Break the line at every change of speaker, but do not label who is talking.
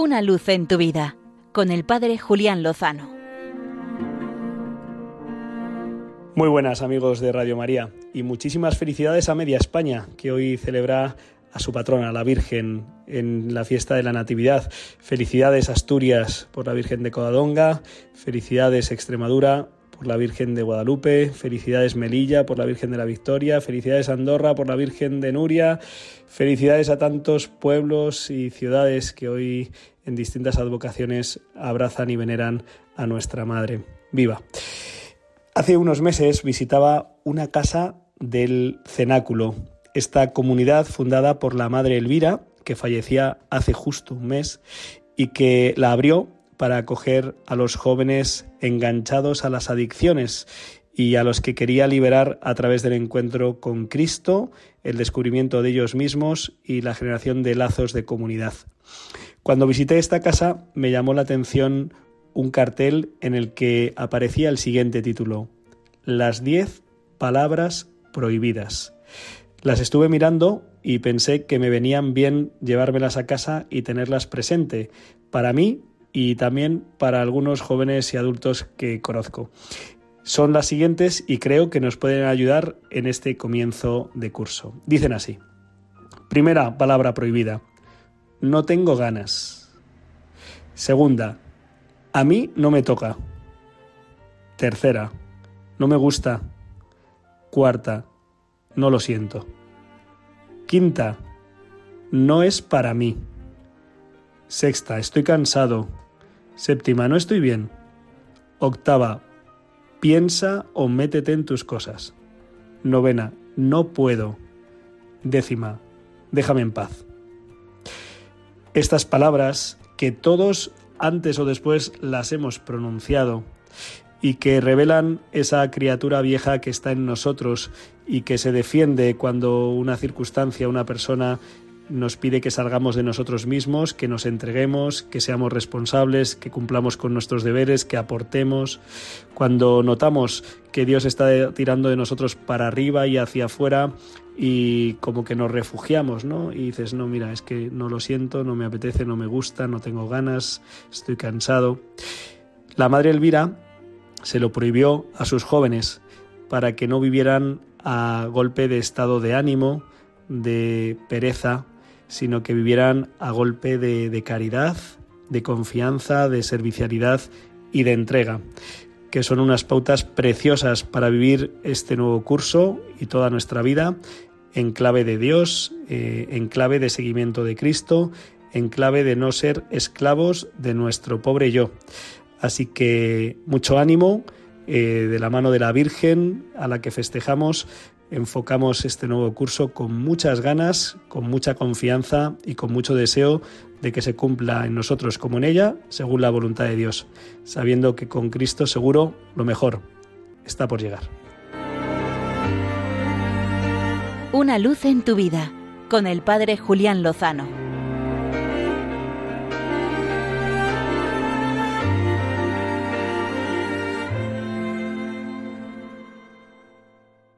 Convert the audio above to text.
Una luz en tu vida con el Padre Julián Lozano.
Muy buenas amigos de Radio María y muchísimas felicidades a Media España que hoy celebra a su patrona, la Virgen, en la fiesta de la Natividad. Felicidades Asturias por la Virgen de Codadonga, felicidades Extremadura por la Virgen de Guadalupe, felicidades Melilla por la Virgen de la Victoria, felicidades Andorra por la Virgen de Nuria, felicidades a tantos pueblos y ciudades que hoy en distintas advocaciones abrazan y veneran a nuestra Madre. Viva. Hace unos meses visitaba una casa del cenáculo, esta comunidad fundada por la Madre Elvira, que fallecía hace justo un mes, y que la abrió para acoger a los jóvenes enganchados a las adicciones y a los que quería liberar a través del encuentro con Cristo, el descubrimiento de ellos mismos y la generación de lazos de comunidad. Cuando visité esta casa me llamó la atención un cartel en el que aparecía el siguiente título, Las diez palabras prohibidas. Las estuve mirando y pensé que me venían bien llevármelas a casa y tenerlas presente, para mí y también para algunos jóvenes y adultos que conozco. Son las siguientes y creo que nos pueden ayudar en este comienzo de curso. Dicen así. Primera palabra prohibida. No tengo ganas. Segunda. A mí no me toca. Tercera. No me gusta. Cuarta. No lo siento. Quinta. No es para mí. Sexta. Estoy cansado. Séptima, no estoy bien. Octava, piensa o métete en tus cosas. Novena, no puedo. Décima, déjame en paz. Estas palabras que todos antes o después las hemos pronunciado y que revelan esa criatura vieja que está en nosotros y que se defiende cuando una circunstancia, una persona nos pide que salgamos de nosotros mismos, que nos entreguemos, que seamos responsables, que cumplamos con nuestros deberes, que aportemos. Cuando notamos que Dios está tirando de nosotros para arriba y hacia afuera y como que nos refugiamos, ¿no? Y dices, no, mira, es que no lo siento, no me apetece, no me gusta, no tengo ganas, estoy cansado. La madre Elvira se lo prohibió a sus jóvenes para que no vivieran a golpe de estado de ánimo, de pereza, sino que vivieran a golpe de, caridad, de confianza, de servicialidad y de entrega, que son unas pautas preciosas para vivir este nuevo curso y toda nuestra vida en clave de Dios, eh, en clave de seguimiento de Cristo, en clave de no ser esclavos de nuestro pobre yo. Así que mucho ánimo eh, de la mano de la Virgen a la que festejamos enfocamos este nuevo curso con muchas ganas, con mucha confianza y con mucho deseo de que se cumpla en nosotros como en ella, según la voluntad de Dios, sabiendo que con Cristo seguro lo mejor está por llegar.
Una luz en tu vida con el Padre Julián Lozano.